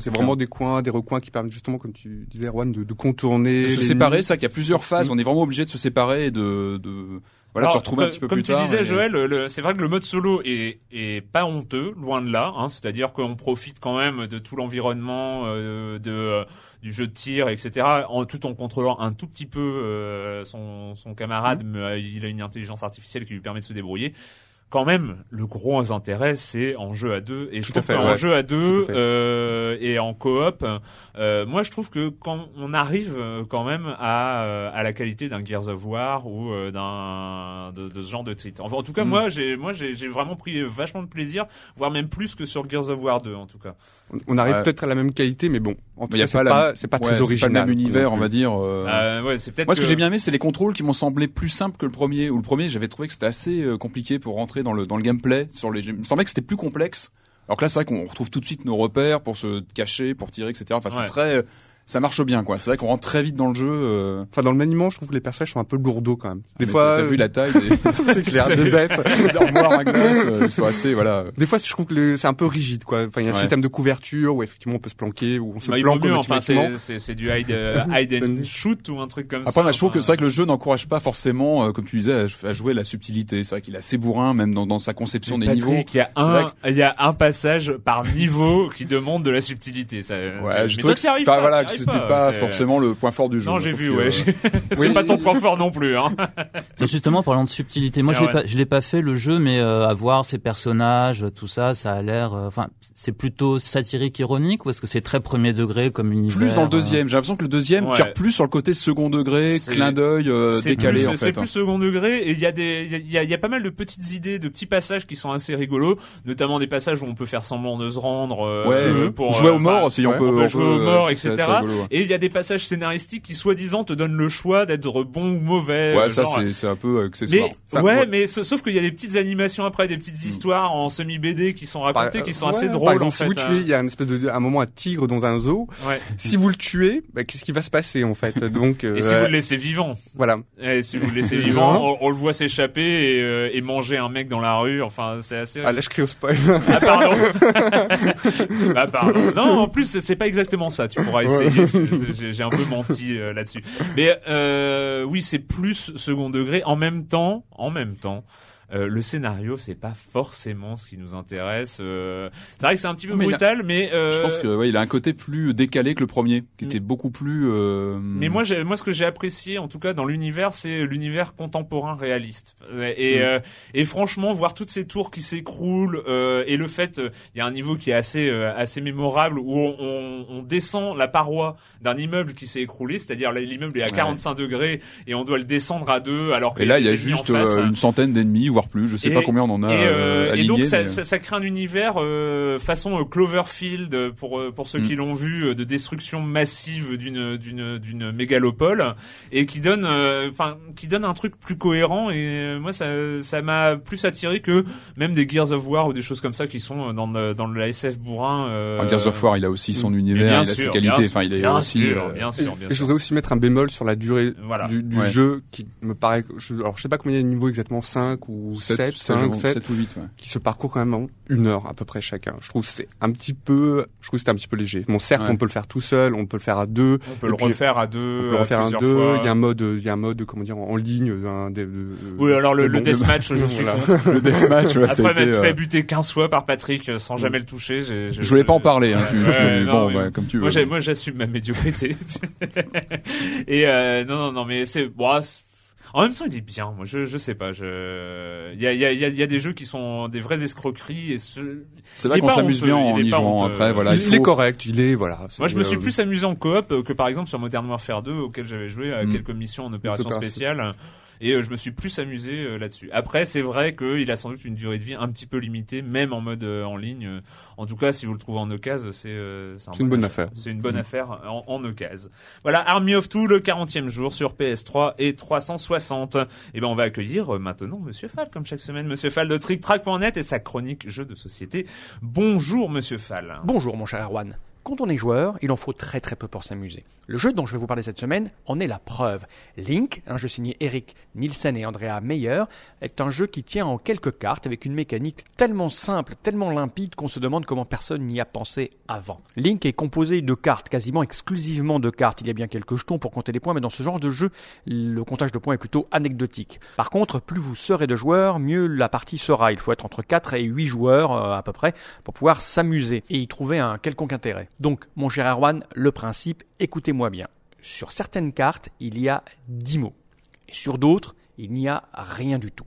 C'est vraiment des coins, des recoins qui permettent justement, comme tu disais, Erwan, de, de contourner. De se séparer, vrai qu'il y a plusieurs phases. On est vraiment obligé de se séparer et de, de voilà, Alors, se retrouver un petit peu comme plus tu tard. disais, et- Joël, le- c'est vrai que le mode solo est, est pas honteux, loin de là. Hein, C'est-à-dire qu'on profite quand même de tout l'environnement, euh, de euh, du jeu de tir, etc. En tout en contrôlant un tout petit peu euh, son, son camarade, Mm. mais euh, il a une intelligence artificielle qui lui permet de se débrouiller. Quand même, le gros intérêt, c'est en jeu à deux. Et je Tout à trouve fait, qu'en ouais. jeu à deux à euh, et en coop, euh, moi je trouve que quand on arrive euh, quand même à, euh, à la qualité d'un Gears of War ou euh, d'un de, de ce genre de titre. Enfin, en tout cas, Mm. moi j'ai moi j'ai j'ai vraiment pris vachement de plaisir, voire même plus que sur Gears of War 2 en tout cas. On- On arrive Ouais. peut-être à la même qualité, mais bon, en tout cas, c'est pas la- c'est pas Ouais, très c'est original. pas le même univers, on va dire. euh. Euh, ouais, c'est peut-être Moi, ce que, que- j'ai bien aimé, c'est les contrôles qui m'ont semblé plus simples que le premier. Ou le premier, j'avais trouvé que c'était assez compliqué pour rentrer dans le dans le gameplay. Sur les, il me semblait que c'était plus complexe. Alors que là, c'est vrai qu'on retrouve tout de suite nos repères pour se cacher, pour tirer, etc. Enfin, c'est très, ça marche bien, quoi. C'est vrai qu'on rentre très vite dans le jeu. euh, Enfin, dans le maniement, je trouve que les personnages sont un peu lourdeaux quand même. Des mais fois, t'as t'as vu la taille des, c'est clair, des bêtes. des armoires à glace, euh, ils sont assez, voilà. Des fois, je trouve que le- c'est un peu rigide, quoi. Enfin, il y a un Ouais. système de couverture où effectivement on peut se planquer, où on se Bah, planque mieux, enfin c'est c'est c'est du hide, euh, hide and shoot ou un truc comme ça. Après, je trouve que c'est vrai que le jeu n'encourage pas forcément, euh, comme tu disais, à, à jouer la subtilité. C'est vrai qu'il est assez bourrin, même dans, dans sa conception des Patrick, niveaux. Il y a un, il y a un passage par niveau qui demande de la subtilité. Ça, Ouais, je toi, que pas, voilà, c'était pas, pas, c'est- forcément le point fort du jeu. Non, je j'ai vu, que, ouais. euh, C'est Oui. pas ton point fort non plus, hein. C'est justement parlant de subtilité. Moi, je Ah l'ai ouais. pas, je l'ai pas fait le jeu, mais euh, à voir ces personnages, tout ça, ça a l'air. euh, Enfin, c'est plutôt satirique, ironique, ou est-ce que c'est très premier degré comme univers Plus dans le euh, deuxième. J'ai l'impression que le deuxième Ouais. tire plus sur le côté second degré, C'est- clin d'œil, euh, C'est décalé plus, en C'est fait. hein. plus second degré et il y a des, il y a- il y, a, il y a pas mal de petites idées, de petits passages qui sont assez rigolos, notamment des passages où on peut faire semblant de se rendre. euh, Ouais, pour jouer euh, au mort enfin, aussi, on peut, on peut jouer au euh, mort, c'est- etc. ouais. Et il y a des passages scénaristiques qui soi-disant te donnent le choix d'être bon ou mauvais. Ouais, euh, ça c'est c'est un peu accessoire. Mais Ça, ouais, ouais. mais sa- sauf qu'il y a des petites animations après, des petites histoires en semi BD qui sont racontées, Par- qui sont ouais, assez Par drôles exemple, en si fait. vous hein. tuez, il y a un espèce de, un moment un tigre dans un zoo. Ouais. Si vous le tuez, bah, qu'est-ce qui va se passer en fait Donc Et si euh, vous le laissez vivant, voilà. et si vous le laissez vivant, on, on le voit s'échapper et, euh, et manger un mec dans la rue. Enfin, c'est assez. Ah là, je crie au spoil. Ah pardon. ah pardon. Non, en plus c'est pas exactement ça. Tu pourras essayer. J'ai un peu menti euh, là-dessus. Mais euh, oui, c'est plus second degré. En même temps, en même temps. Euh, le scénario, c'est pas forcément ce qui nous intéresse. euh. c'est vrai que c'est un petit peu Mais brutal, mais euh, Je pense que ouais, il a un côté plus décalé que le premier, qui Mm. était beaucoup plus. euh, Mais moi, moi, ce que j'ai apprécié, en tout cas dans l'univers, c'est l'univers contemporain réaliste. Et, Mm. euh, et franchement, voir toutes ces tours qui s'écroulent euh, et le fait, il y a un niveau qui est assez euh, assez mémorable où on, on, on descend la paroi d'un immeuble qui s'est écroulé, c'est-à-dire l'immeuble est à Ouais. 45 degrés et on doit le descendre à deux, alors que Et là, il y a juste une centaine d'ennemis, voire plus. Je sais Et- pas combien on en a et, euh, euh, et donc ça, mais- ça, ça crée un univers euh, façon euh, Cloverfield euh, pour euh, pour ceux Mm. qui l'ont vu euh, de destruction massive d'une d'une d'une mégalopole et qui donne euh, enfin qui donne un truc plus cohérent et euh, moi ça ça m'a plus attiré que même des Gears of War ou des choses comme ça qui sont euh, dans le, dans le SF bourrin euh, Enfin, Gears of War, il a aussi son mais univers, bien il a sûr, ses qualités. Enfin, il est bien aussi. sûr, euh, bien sûr, bien Et je voudrais aussi mettre un bémol sur la durée Voilà. du, du Ouais. jeu qui me paraît. Je, alors je sais pas combien il y a de niveaux exactement, 5 ou 7, 5, 7, 7 ou 8, ouais. qui se parcourent quand même en une heure à peu près chacun. Je trouve que c'est un petit peu, je trouve c'est un petit peu léger. Bon, certes, Ouais. on peut le faire tout seul, on peut le faire à deux, On peut le puis, refaire à deux. on peut le refaire à plusieurs deux. fois. Il y a un mode, il y a un mode, comment dire, en ligne, un, de, de- Oui, alors le, le deathmatch, je suis contre. Le deathmatch, ouais, Après m'être euh, fait buter 15 fois par Patrick euh, sans jamais le toucher, j'ai- j'ai- Je voulais pas en parler, hein, tu, non, bon, mais- bah, comme tu veux. Moi, j'assume ma médiocrité. Et euh, non, non, non, mais c'est bon. En même temps, il est bien. Moi, je, je sais pas. Je, il y a, il y a, il y a, il y a des jeux qui sont des vraies escroqueries et ce... C'est vrai qu'on pas s'amuse bien en y jouant après, voilà. il, est correct, il est voilà. Moi, je me suis plus amusé en coop que par exemple sur Modern Warfare 2, auquel j'avais joué à Mm. quelques missions en opération spéciale. Et euh, je me suis plus amusé euh, là-dessus. Après, c'est vrai qu'il a sans doute une durée de vie un petit peu limitée, même en mode euh, en ligne. En tout cas, si vous le trouvez en occasion, c'est euh, un C'est une bon bonne affaire. C'est une bonne Mm. affaire en, en occasion. Voilà, Army of Two, le 40e jour sur PS3 et 360. Et ben, on va accueillir euh, maintenant Monsieur Fall, comme chaque semaine, Monsieur Fall de TrickTrack.net et sa chronique jeux de société. Bonjour, Monsieur Fall. Bonjour mon cher Erwan. Quand on est joueur, il en faut très très peu pour s'amuser. Le jeu dont je vais vous parler cette semaine en est la preuve. Link, un jeu signé Eric Nielsen et Andrea Meyer, est un jeu qui tient en quelques cartes avec une mécanique tellement simple, tellement limpide qu'on se demande comment personne n'y a pensé avant. Link est composé de cartes, quasiment exclusivement de cartes. Il y a bien quelques jetons pour compter les points, mais dans ce genre de jeu, le comptage de points est plutôt anecdotique. Par contre, plus vous serez de joueurs, mieux la partie sera. Il faut être entre 4 et 8 joueurs euh, à peu près pour pouvoir s'amuser et y trouver un quelconque intérêt. Donc, mon cher Erwan, le principe, écoutez-moi bien. Sur certaines cartes, il y a 10 mots. Et sur d'autres, il n'y a rien du tout.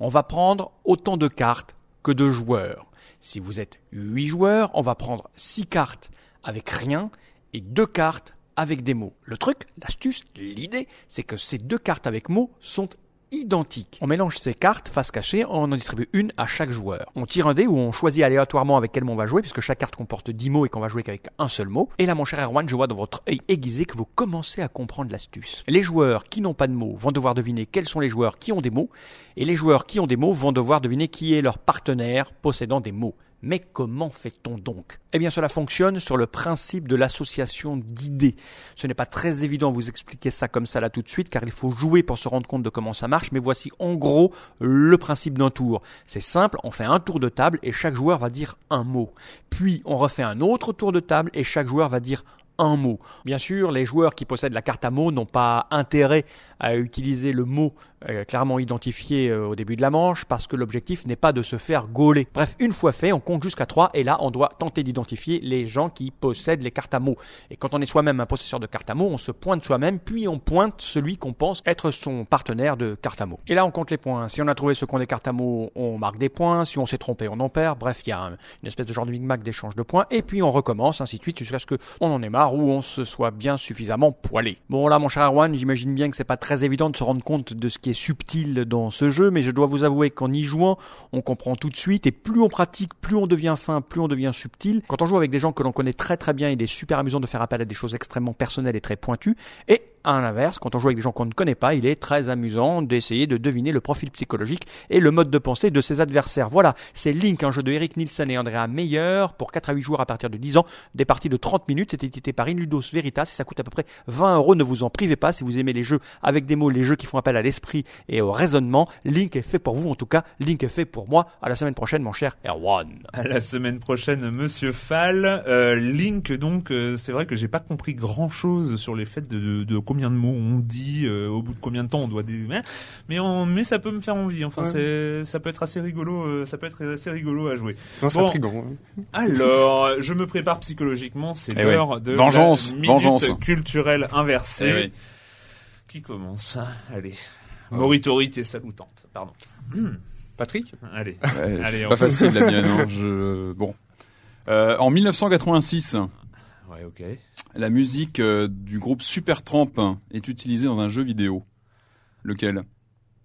On va prendre autant de cartes que de joueurs. Si vous êtes 8 joueurs, on va prendre 6 cartes avec rien et 2 cartes avec des mots. Le truc, l'astuce, l'idée, c'est que ces deux cartes avec mots sont identiques. On mélange ces cartes face cachée, on en distribue une à chaque joueur. On tire un dé où on choisit aléatoirement avec quel mot on va jouer, puisque chaque carte comporte 10 mots et qu'on va jouer qu'avec un seul mot. Et là, mon cher Erwan, je vois dans votre œil aiguisé que vous commencez à comprendre l'astuce. Les joueurs qui n'ont pas de mots vont devoir deviner quels sont les joueurs qui ont des mots, et les joueurs qui ont des mots vont devoir deviner qui est leur partenaire possédant des mots. Mais comment fait-on donc? Eh bien cela fonctionne sur le principe de l'association d'idées. Ce n'est pas très évident de vous expliquer ça comme ça là tout de suite car il faut jouer pour se rendre compte de comment ça marche, mais voici en gros le principe d'un tour. C'est simple, on fait un tour de table et chaque joueur va dire un mot. Puis on refait un autre tour de table et chaque joueur va dire un mot. Bien sûr, les joueurs qui possèdent la carte à mots n'ont pas intérêt à utiliser le mot clairement identifié euh, au début de la manche parce que l'objectif n'est pas de se faire gauler. Bref, une fois fait, on compte jusqu'à 3 et là, on doit tenter d'identifier les gens qui possèdent les cartes à mots. Et quand on est soi-même un possesseur de cartes à mots, on se pointe soi-même, puis on pointe celui qu'on pense être son partenaire de carte à mots. Et là, on compte les points. Si on a trouvé ce qu'on des cartes à mots, on marque des points. Si on s'est trompé, on en perd. Bref, il y a une espèce de genre de Big Mac d'échange de points. Et puis on recommence, ainsi de suite, jusqu'à ce qu'on en ait marre ou on se soit bien suffisamment poilé. Bon, là, mon cher Erwan, j'imagine bien que c'est pas très évident de se rendre compte de ce qui est subtil dans ce jeu, mais je dois vous avouer qu'en y jouant, on comprend tout de suite, et plus on pratique, plus on devient fin, plus on devient subtil. Quand on joue avec des gens que l'on connaît très très bien, il est super amusant de faire appel à des choses extrêmement personnelles et très pointues, et à l'inverse, quand on joue avec des gens qu'on ne connaît pas, il est très amusant d'essayer de deviner le profil psychologique et le mode de pensée de ses adversaires. Voilà, c'est Link, un jeu de Eric Nielsen et Andrea Meyer pour 4 à 8 joueurs à partir de 10 ans, des parties de 30 minutes, c'est édité par Inludos Veritas et ça coûte à peu près 20 euros, ne vous en privez pas si vous aimez les jeux avec des mots, les jeux qui font appel à l'esprit et au raisonnement. Link est fait pour vous, en tout cas, Link est fait pour moi. À la semaine prochaine, mon cher Erwan. À la semaine prochaine, Monsieur Fall. Euh, Link, donc, euh, c'est vrai que j'ai pas compris grand chose sur les faits de, de, de combien de mots on dit, euh, au bout de combien de temps on doit des... mais, on... mais ça peut me faire envie. Enfin, c'est ça peut être assez rigolo, euh, ça peut être assez rigolo à jouer. Non, Bon. intriguant. hein. Alors, je me prépare psychologiquement, c'est Eh l'heure de Vengeance, la minute vengeance. culturelle inversée Eh oui. qui commence. Allez, Moritorité salutante, pardon. Patrick? Allez, Ouais, Allez, c'est on- pas facile la mienne. hein, Je... Bon. Euh, en 1986, ouais, ok. La musique euh, du groupe Supertramp est utilisée dans un jeu vidéo. Lequel?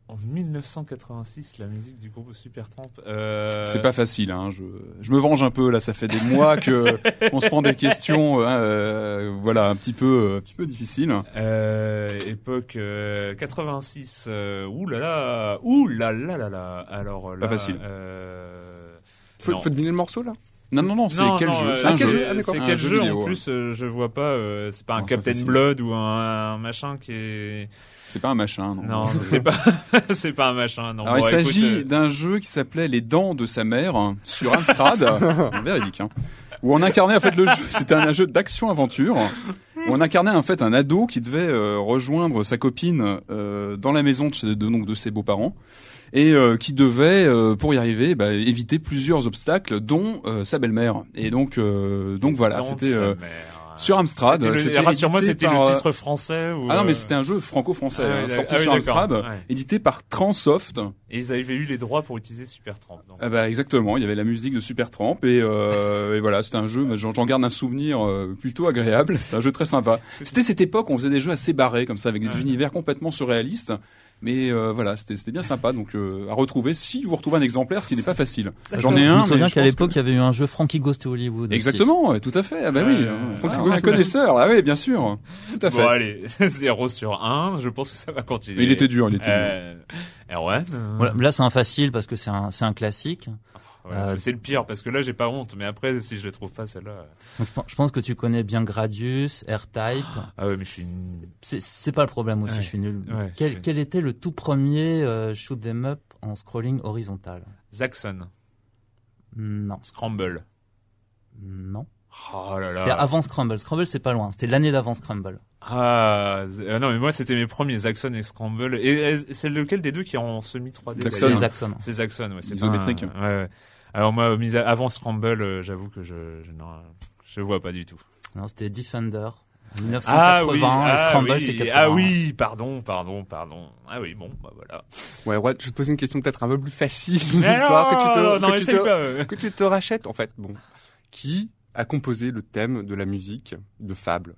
En 1986, la musique du groupe Supertramp. Euh... C'est pas facile. Hein, je... je me venge un peu là. Ça fait des mois que on se prend des questions. hein, euh, voilà, un petit peu, un petit peu difficile. Euh, époque euh, 86. Euh, ouh là là, ouh là là là là. Alors là, Pas facile. Euh, faut, non. faut deviner le morceau là? Non, non, non. C'est quel non, jeu euh, C'est un quel jeu. Ah. C'est quel jeu jeu vidéo, en ouais. plus euh, Je vois pas. euh, c'est pas un Non, c'est pas Captain. Blood ou un, un machin qui est. C'est pas un machin. Non. Non, c'est pas. c'est pas un machin. Non. Alors, Bon, il s'agit euh, d'un jeu qui s'appelait Les Dents de sa mère hein, sur Amstrad, véridique, hein, où on incarnait en fait le jeu. C'était un jeu d'action-aventure où on incarnait en fait un ado qui devait euh, rejoindre sa copine euh, dans la maison de- donc de ses beaux-parents et euh, qui devait, euh, pour y arriver, bah, éviter plusieurs obstacles, dont euh, sa belle-mère. Et donc, euh, donc voilà, c'était euh, sur Amstrad. C'était le- C'était Rassure-moi, c'était par, le titre français ou Ah non, mais c'était un jeu franco-français, ah hein, sorti Ah oui, sur. Amstrad, Ouais. édité par Transsoft. Et ils avaient eu les droits pour utiliser Supertramp. donc. Ah bah exactement, il y avait la musique de Supertramp et, euh, et voilà, c'était un jeu, bah, j'en j'en garde un souvenir euh, plutôt agréable, c'était un jeu très sympa. C'était cette époque où on faisait des jeux assez barrés comme ça, avec des Ouais. univers complètement surréalistes, mais euh, voilà, c'était c'était bien sympa, donc euh, à retrouver si vous retrouvez un exemplaire, ce qui n'est pas facile. J'en ai Je un, me mais souviens je qu'à l'époque, il y avait eu un jeu Frankie Goes to Hollywood. aussi. Exactement, tout à fait, ah bah oui, ouais. Francky Ah, Goes, ouais, connaisseur, ah oui, bien sûr, tout à fait. Bon, allez, 0 sur 1. Je pense que ça va continuer. Mais il était dur, il était dur. Euh, Erwan euh, Voilà, là, c'est un facile parce que c'est un, c'est un classique. Ouais, Euh, C'est le pire parce que là, j'ai pas honte. Mais après, si je le trouve pas, celle-là. Donc, je, pense- que tu connais bien Gradius, R-Type. Ah ouais, mais je suis. une- C'est- pas le problème aussi, Ouais. je suis nul. Ouais, quel, je suis- quel était le tout premier euh, shoot them up en scrolling horizontal? Zaxxon. Non, Scramble. non. Oh là là. C'était avant Scramble. Scramble, c'est pas loin. C'était l'année d'avant Scramble. Ah, euh, non, mais moi, c'était mes premiers Zaxxon et Scramble. Et, et c'est lequel des deux qui est en semi 3D Zaxxon. C'est les Axon. C'est Zaxxon, ouais. C'est Isométrique. un- Ouais, ouais. Alors moi, avant Scramble, euh, j'avoue que je, je, non, je vois pas du tout. Non, c'était Defender. Ah 1980 oui, et ah Scramble, oui, c'est 80. Ah oui, pardon, pardon, pardon. Ah oui, bon, bah voilà. Ouais, ouais, je vais te poser une question peut-être un peu plus facile, histoire que tu te, non, que, tu te, euh. que tu te rachètes en fait. Bon, qui a composé le thème de la musique de Fable?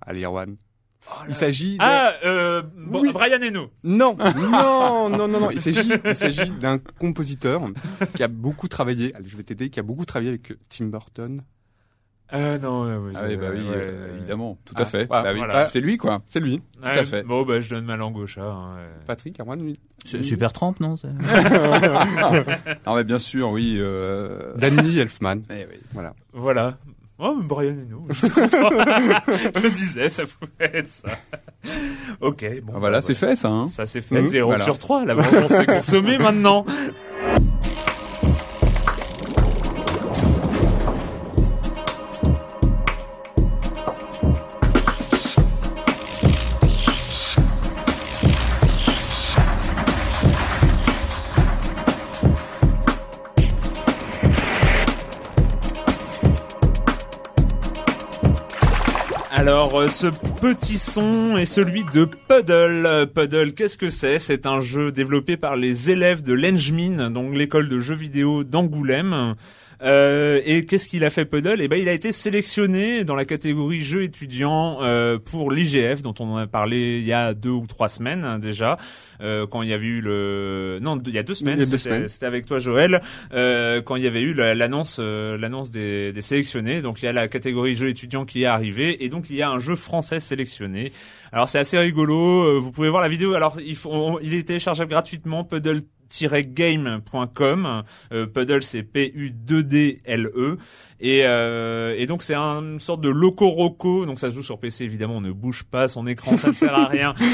Allez, Erwan. Il s'agit. Ah, euh, Oui. Brian Eno. Non, non, non, non, non. Il s'agit, il s'agit d'un compositeur qui a beaucoup travaillé. Allez, je vais t'aider. Qui a beaucoup travaillé avec Tim Burton. Ah non, ouais, ouais, Ah oui, bah oui, ouais, euh, évidemment, tout Ah, à fait. voilà, Bah oui, voilà. C'est lui, quoi. C'est lui. à Ouais, fait. Bon, bah je donne ma langue au chat. hein, ouais. Patrick, Erwan. lui. C'est Super Tramp, non c'est- Ah mais bien sûr, oui. Euh... Danny Elfman. eh oui. Voilà. Voilà. Oh, mais Brian Eno. je me disais, ça pouvait être ça. ok, bon. Ah, voilà, bah, c'est fait, ça. Hein. Ça c'est fait. Mmh, 0 voilà. sur 3. La vengeance est consommée maintenant. Euh, ce petit son est celui de Puddle. Puddle, qu'est-ce que c'est? C'est un jeu développé par les élèves de l'Engmin, donc l'école de jeux vidéo d'Angoulême. Euh, et qu'est-ce qu'il a fait Puddle Eh ben, il a été sélectionné dans la catégorie jeux étudiants euh, pour l'IGF, dont on en a parlé il y a deux ou trois semaines hein, déjà, euh, quand il y avait eu le non, il y a deux semaines, c'était avec toi Joël, euh, quand il y avait eu la- l'annonce euh, l'annonce des, des sélectionnés. Donc il y a la catégorie jeux étudiants qui est arrivée, et donc il y a un jeu français sélectionné. Alors c'est assez rigolo. euh, Vous pouvez voir la vidéo. Alors il faut, on- il est téléchargeable gratuitement. Puddle game.com euh, Puddle c'est P-U-2-D-L-E et, euh, et donc c'est un- une sorte de loco roco donc ça se joue sur PC évidemment. On ne bouge pas. Son écran ça ne sert à rien.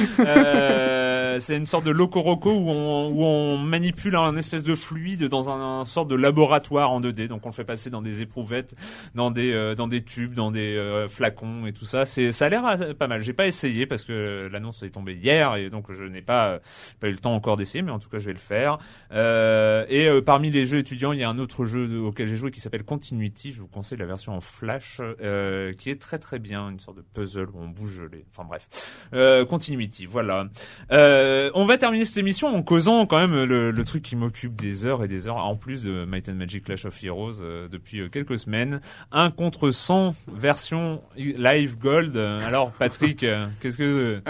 Euh, c'est une sorte de loco roco où on, où on manipule un espèce de fluide dans un, un sorte de laboratoire en 2D donc on le fait passer dans des éprouvettes dans des euh, dans des tubes dans des euh, flacons et tout ça. C'est ça a l'air euh, pas mal. J'ai pas essayé parce que l'annonce est tombée hier et donc je n'ai pas euh, pas eu le temps encore d'essayer, mais en tout cas je vais le faire. Euh, et euh, parmi les jeux étudiants, il y a un autre jeu auquel j'ai joué qui s'appelle Continuity. Je vous conseille la version en Flash, euh, qui est très très bien, une sorte de puzzle où on bouge les. Enfin bref, euh, Continuity, voilà. Euh, on va terminer cette émission en causant quand même le, le truc qui m'occupe des heures et des heures, en plus de Might and Magic Clash of Heroes euh, depuis euh, quelques semaines. Un contre 100 version live gold. Alors Patrick, euh, qu'est-ce que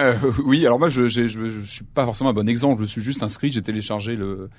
oui, alors moi je, j'ai- je, je suis pas forcément un bon exemple. Je suis juste inscrit, j'ai téléchargé le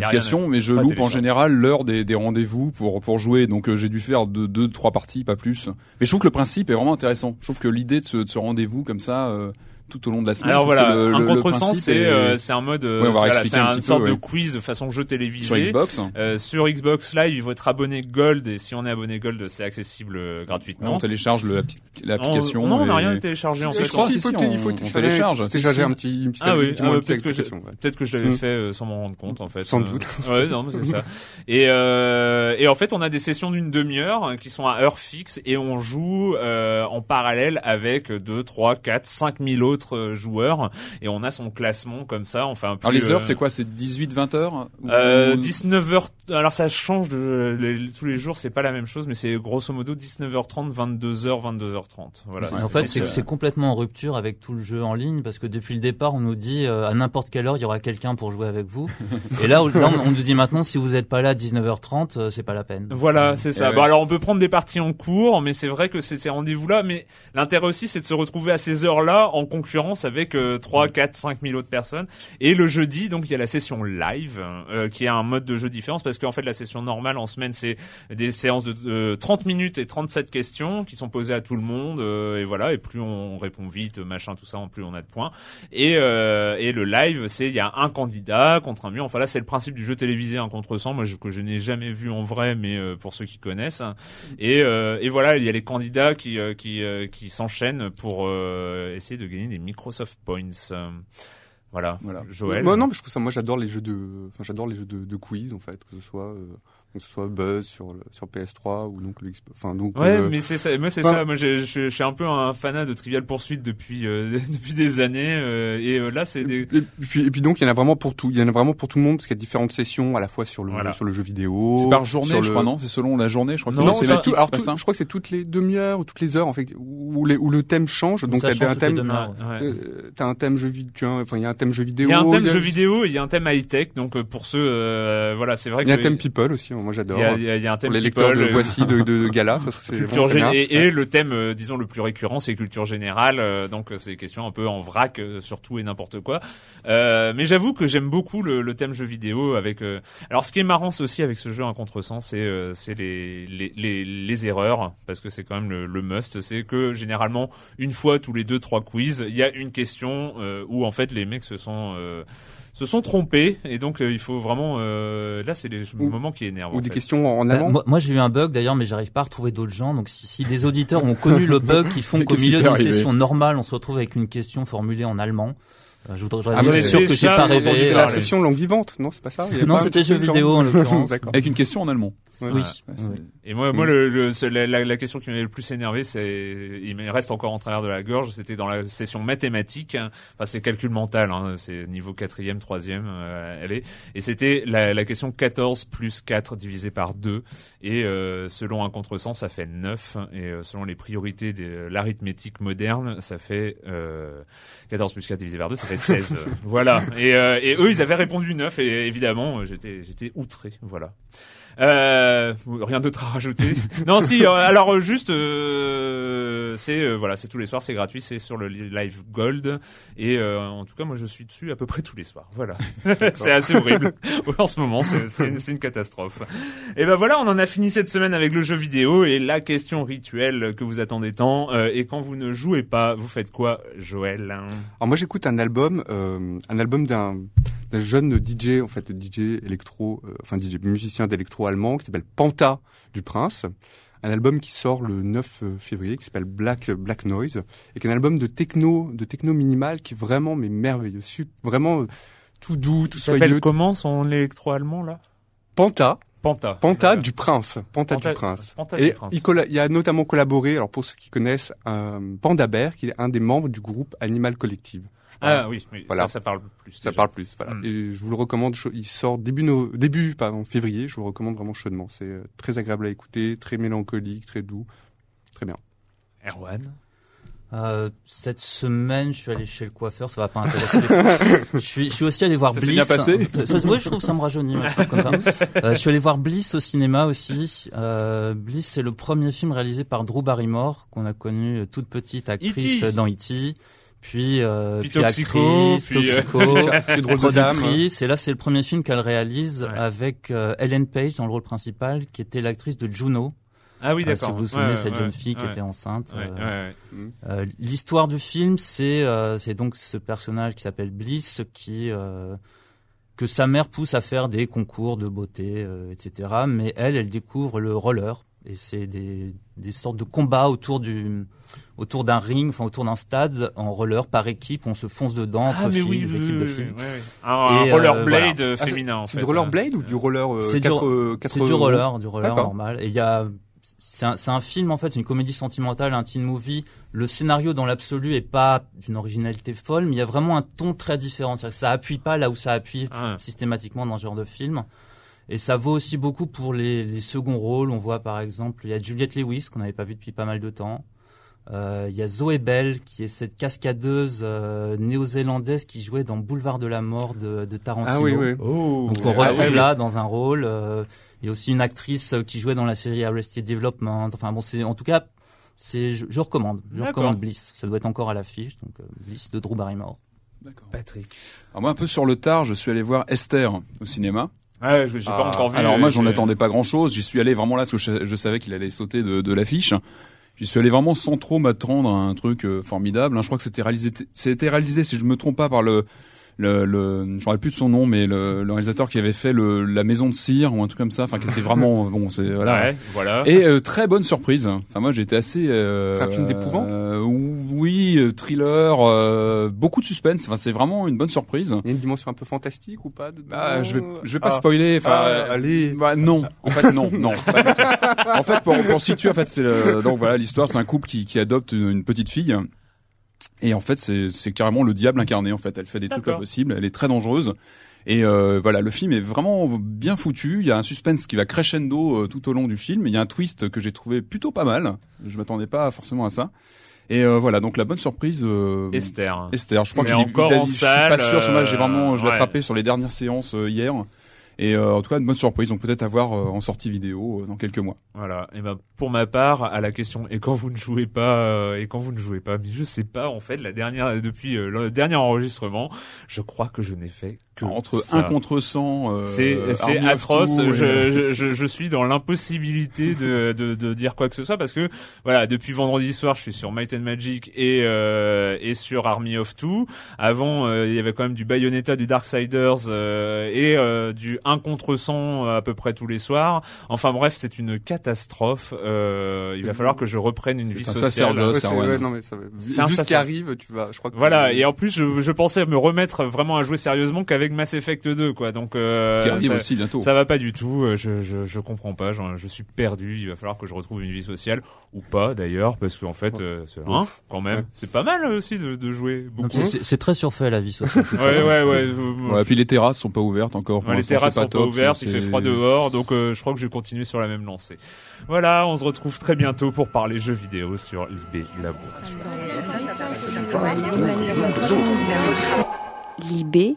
l'application, mais je loupe en général l'heure des, des rendez-vous pour pour jouer. Donc euh, j'ai dû faire deux, deux, trois parties, pas plus. Mais je trouve que le principe est vraiment intéressant. Je trouve que l'idée de ce, de ce rendez-vous comme ça euh, tout au long de la semaine. Alors voilà, le, un le- le contre 100, principe c'est est- euh, c'est un mode, euh, Ouais, on va voilà, c'est un une petit sorte peu, de ouais. quiz façon jeu télévisé. sur Xbox. Euh, sur Xbox Live, il faut être abonné Gold et si on est abonné Gold, c'est accessible euh, Ouais, gratuitement. on télécharge le- l'application. On- non, on n'a rien téléchargé en fait. je crois, Si, si, il faut, il on- faut télécharger, télécharger un petit, une petite, Ah oui, ouais, peut-être que, ouais. peut-être que je l'avais Mm. fait euh, sans m'en rendre compte en fait. Sans doute. Ouais, non, mais c'est ça. Et, euh, et en fait, on a des sessions d'une demi-heure hein, qui sont à heure fixe et on joue euh, en parallèle avec 2, 3, 4, 5 000 autres euh, joueurs et on a son classement comme ça. Enfin, Alors les heures, c'est quoi? C'est 18-20 heures? Ou- Euh, 19h. Alors ça change de les- tous les jours, c'est pas la même chose, mais c'est grosso modo 19h30, 22h, 22h30. Voilà. en fait, c'est c'est complètement en rupture avec tout le jeu en ligne parce que depuis le départ, on nous dit euh, à n'importe quelle heure il y aura quelqu'un pour jouer avec vous. Et là, là, on on nous dit maintenant si vous n'êtes pas là à 19h30, euh, c'est pas la peine. Voilà, c'est ça. ouais. Bon, alors on peut prendre des parties en cours, mais c'est vrai que c'est ces rendez-vous-là. Mais l'intérêt aussi, c'est de se retrouver à ces heures-là en concurrence avec euh, 3, 4, 5 000 autres personnes. Et le jeudi, donc il y a la session live, euh, qui est un mode de jeu différent, parce qu'en fait la session normale en semaine, c'est des séances de euh, 30 minutes et 37 questions qui sont posées à tout le monde. euh, et voilà, et plus on répond vite, machin, tout ça, plus on a de points. Et, euh, et le live, c'est il y a un candidat contre un mur. Enfin là, c'est le principe du jeu télévisé un contre 100, moi je, que je n'ai jamais vu en vrai, mais euh, pour ceux qui connaissent. Et, euh, et voilà, il y a les candidats qui euh, qui, euh, qui s'enchaînent pour euh, essayer de gagner des Microsoft Points. Euh, Voilà. Voilà. Joël. Moi, non, mais je trouve ça. Moi, j'adore les jeux de. Enfin, j'adore les jeux de, de quiz, en fait, que ce soit. euh, que ce soit Buzz sur le- sur PS3 ou donc le Xbox. Enfin, donc. Ouais, euh, mais c'est ça. Moi, c'est enfin- ça. Moi, je, je, je suis un peu un fanat de Trivial Pursuit depuis euh, depuis des années. euh, et euh, là, c'est des. Et puis, et puis donc il y en a vraiment pour tout. Il y en a vraiment pour tout le monde parce qu'il y a différentes sessions à la fois sur le Voilà. sur le jeu vidéo. C'est par journée, sur je le- crois, non? C'est selon la journée, je crois. que Non, Non, c'est tout. Alors tout- ça? je crois que c'est toutes les demi-heures ou toutes les heures en fait où, les, où le thème change. Donc t'as un thème. ouais. Euh, T'as un thème jeu vidéo. Enfin, il y a un thème jeu vidéo. Il y a un thème jeu vidéo et il y a un thème high tech. Donc pour ceux, voilà, c'est vrai Il y a un thème people aussi. Moi, j'adore. il y a, y un thème Pour les lecteurs de people, Voici de, de, de Gala, ça culture et, le thème euh, disons le plus récurrent c'est culture générale euh, donc euh, c'est des questions un peu en vrac sur tout et n'importe quoi. Euh, mais j'avoue que j'aime beaucoup le, le thème jeu vidéo avec euh, alors ce qui est marrant c'est aussi avec ce jeu un contre sens c'est euh, c'est les, les les les erreurs parce que c'est quand même le, le must. C'est que généralement une fois tous les deux trois quiz il y a une question euh, où en fait les mecs se sont euh, se sont trompés et donc euh, il faut vraiment euh, là c'est les Ou- moments qui énervent Ou en des fait. questions en Bah, allemand. moi, moi, j'ai eu un bug d'ailleurs, mais j'arrive pas à retrouver d'autres gens. Donc, si, si des auditeurs ont connu le bug qui font qu'au milieu d'une session normale, on se retrouve avec une question formulée en allemand, euh, je voudrais, Ah, suis sûr que j'ai pas rêvé. C'était la session langue vivante, non C'est pas ça Il y a Non, c'était genre- vidéo, en l'occurrence. Avec une question en allemand. Oui. Ouais, oui. Et moi, moi, Mm. le, le- la, la- question qui m'avait le plus énervé, c'est, il me reste encore en travers de la gorge, c'était dans la session mathématique, hein. enfin c'est calcul mental, hein, c'est niveau quatrième, troisième, euh, elle est, et c'était la, la question 14 plus 4 divisé par 2, et euh, selon un contresens, ça fait 9, et euh, selon les priorités de l'arithmétique moderne, ça fait euh, 14 plus 4 divisé par 2, ça fait 16. voilà. Et, euh, et eux, ils avaient répondu 9, et évidemment, euh, j'étais, j'étais outré, voilà. Euh, rien d'autre à rajouter. non, si. euh, alors euh, juste, euh, c'est euh, voilà, c'est tous les soirs, c'est gratuit, c'est sur le li- Live Gold et euh, en tout cas, moi, je suis dessus à peu près tous les soirs. Voilà, c'est assez horrible en ce moment, c'est une, une catastrophe. Et ben voilà, on en a fini cette semaine avec le jeu vidéo et la question rituelle que vous attendez tant. et quand vous ne jouez pas, vous faites quoi, Joël? Alors moi j'écoute un album, euh, un album d'un d'un jeune DJ en fait, DJ électro, euh, enfin DJ musicien d'électro allemand qui s'appelle Panta du Prince. Un album qui sort le 9 février qui s'appelle Black Black Noise et qui est un album de techno de techno minimal qui est vraiment mais merveilleux, vraiment euh, tout doux, tout s'appelle soyeux. comment son électro-allemand là? Panta, Panta. Panta du Prince, Panta, Panta- du Prince. Panta du et Prince. il, il a notamment collaboré, alors pour ceux qui connaissent, un Panda Bear qui est un des membres du groupe Animal Collective. Ah oui, oui Voilà. ça, ça parle plus. Ça déjà. parle plus, voilà. Mm. Et je vous le recommande. Il sort début no- début pardon février. Je vous le recommande vraiment chaudement. C'est euh, très agréable à écouter, très mélancolique, très doux, très bien. Erwan? Euh, cette semaine, je suis allé chez le coiffeur, ça va pas intéresser les je suis, je suis aussi allé voir Ça Bliss. bien passé? Ça, oui, je trouve que ça me rajeunit comme ça. Euh, je suis allé voir Bliss au cinéma aussi. Euh, Bliss, c'est le premier film réalisé par Drew Barrymore, qu'on a connu toute petite actrice E.T.. dans E.T. Puis, euh, Puis puis, Toxico, actrice, puis, euh, Toxico, C'est drôle de dame. productrice. Et là, c'est le premier film qu'elle réalise Ouais. avec euh, Ellen Page dans le rôle principal, qui était l'actrice de Juno. Ah oui, Euh, d'accord. si vous vous souvenez, Ouais, cette ouais, jeune fille qui ouais. était enceinte. Ouais, euh, ouais, ouais. euh, L'histoire du film, c'est euh, c'est donc ce personnage qui s'appelle Bliss qui euh, que sa mère pousse à faire des concours de beauté, euh, etc. Mais elle, elle découvre le roller et c'est des, des sortes de combats autour du autour d'un ring, enfin autour d'un stade en roller par équipe. On se fonce dedans entre Ah mais filles, oui, des oui, équipes de oui, filles. oui, oui. Un, Et, un euh, rollerblade voilà. euh, féminin C'est du rollerblade ou du roller euh, C'est du- quatre- euh, C'est du roller, du roller normal. Et il y a, c'est un, c'est un film en fait, une comédie sentimentale, un teen movie. Le scénario dans l'absolu est pas d'une originalité folle, mais il y a vraiment un ton très différent. C'est-à-dire que ça appuie pas là où ça appuie Ah. systématiquement dans ce genre de film. Et ça vaut aussi beaucoup pour les, les seconds rôles. On voit par exemple, il y a Juliette Lewis qu'on n'avait pas vu depuis pas mal de temps. Euh, Il y a Zoé Bell qui est cette cascadeuse euh, néo-zélandaise qui jouait dans Boulevard de la mort de, de Tarantino. Ah oui, oui. Oh. Donc on Ah retrouve oui, là dans un rôle. euh, il y a aussi une actrice euh, qui jouait dans la série Arrested Development. Enfin bon, c'est en tout cas, c'est je, je recommande. Je recommande Bliss. Ça doit être encore à l'affiche. Donc euh, Bliss de Drew Barrymore. D'accord. Patrick. Alors moi, un peu sur le tard, je suis allé voir Esther au cinéma. Ouais, pas Ah, encore vu. Alors moi, j'en attendais pas grand-chose. J'y suis allé vraiment là parce que je, je savais qu'il allait sauter de, de l'affiche. J'y suis allé vraiment sans trop m'attendre à un truc euh, formidable. hein. Je crois que c'était réalisé, c'était réalisé, si je me trompe pas, par le le, le je me plus de son nom, mais le, le réalisateur qui avait fait le, la Maison de cire ou un truc comme ça. Enfin, qui était vraiment bon. C'est voilà. Ouais, voilà. Et euh, très bonne surprise. Enfin moi j'étais assez. Euh, C'est un film d'épouvante euh, Oui, euh, thriller, euh, beaucoup de suspense. Enfin c'est vraiment une bonne surprise. Il y a une dimension un peu fantastique ou pas Bah, je vais, je vais pas Ah. spoiler. Enfin, Ah, allez. Bah, non. En fait, non, non. pas du tout. En fait, pour, pour situer, en fait, c'est le, donc voilà, l'histoire, c'est un couple qui, qui adopte une, une petite fille. Et en fait, c'est, c'est carrément le diable incarné. En fait, elle fait des trucs pas possibles. Elle est très dangereuse. Et euh, voilà, le film est vraiment bien foutu. Il y a un suspense qui va crescendo euh, tout au long du film. Il y a un twist que j'ai trouvé plutôt pas mal. Je m'attendais pas forcément à ça. Et euh, voilà, donc la bonne surprise. euh, Esther. Esther, je crois C'est qu'il est encore en Je suis salle, pas sûr, sur moi, j'ai vraiment, je l'ai euh, attrapé sur les dernières séances euh, hier. Et euh, en tout cas, une bonne surprise. Donc peut-être avoir euh, en sortie vidéo euh, dans quelques mois. Voilà. Et ben pour ma part, à la question et quand vous ne jouez pas et quand vous ne jouez pas, mais je sais pas en fait la dernière depuis le dernier enregistrement, je crois que je n'ai fait Entre ça. un contre 100, euh, C'est atroce. Two, Je, et- je, je, je suis dans l'impossibilité de, de, de dire quoi que ce soit parce que voilà depuis vendredi soir je suis sur Might and Magic et euh, et sur Army of Two. Avant euh, il y avait quand même du Bayonetta, du Darksiders euh, et euh, du 1 contre 100 à peu près tous les soirs. Enfin bref c'est une catastrophe. Euh, il va falloir que je reprenne une vie un sociale. sacerdoce. Ouais, c'est ouais, non, mais ça va. C'est un Vu ce qui arrive, tu vas, je crois que Voilà, et en plus je, je pensais me remettre vraiment à jouer sérieusement qu'avec avec Mass Effect 2, quoi. Donc euh, Qui arrive ça, aussi bientôt. ça va pas du tout. euh, Je, je, je comprends pas. Je suis perdu. Il va falloir que je retrouve une vie sociale ou pas d'ailleurs, parce qu'en fait, euh, c'est hein, quand même, c'est pas mal aussi de, de jouer beaucoup. c'est- très surfait la vie sociale. Ouais, ouais, ouais. Ouais, puis les terrasses sont pas ouvertes encore. Ouais, les terrasses sont pas ouvertes, il fait froid dehors, donc euh, je crois que je vais continuer sur la même lancée. Voilà, on se retrouve très bientôt pour parler jeux vidéo sur l'IB Labo. Libé,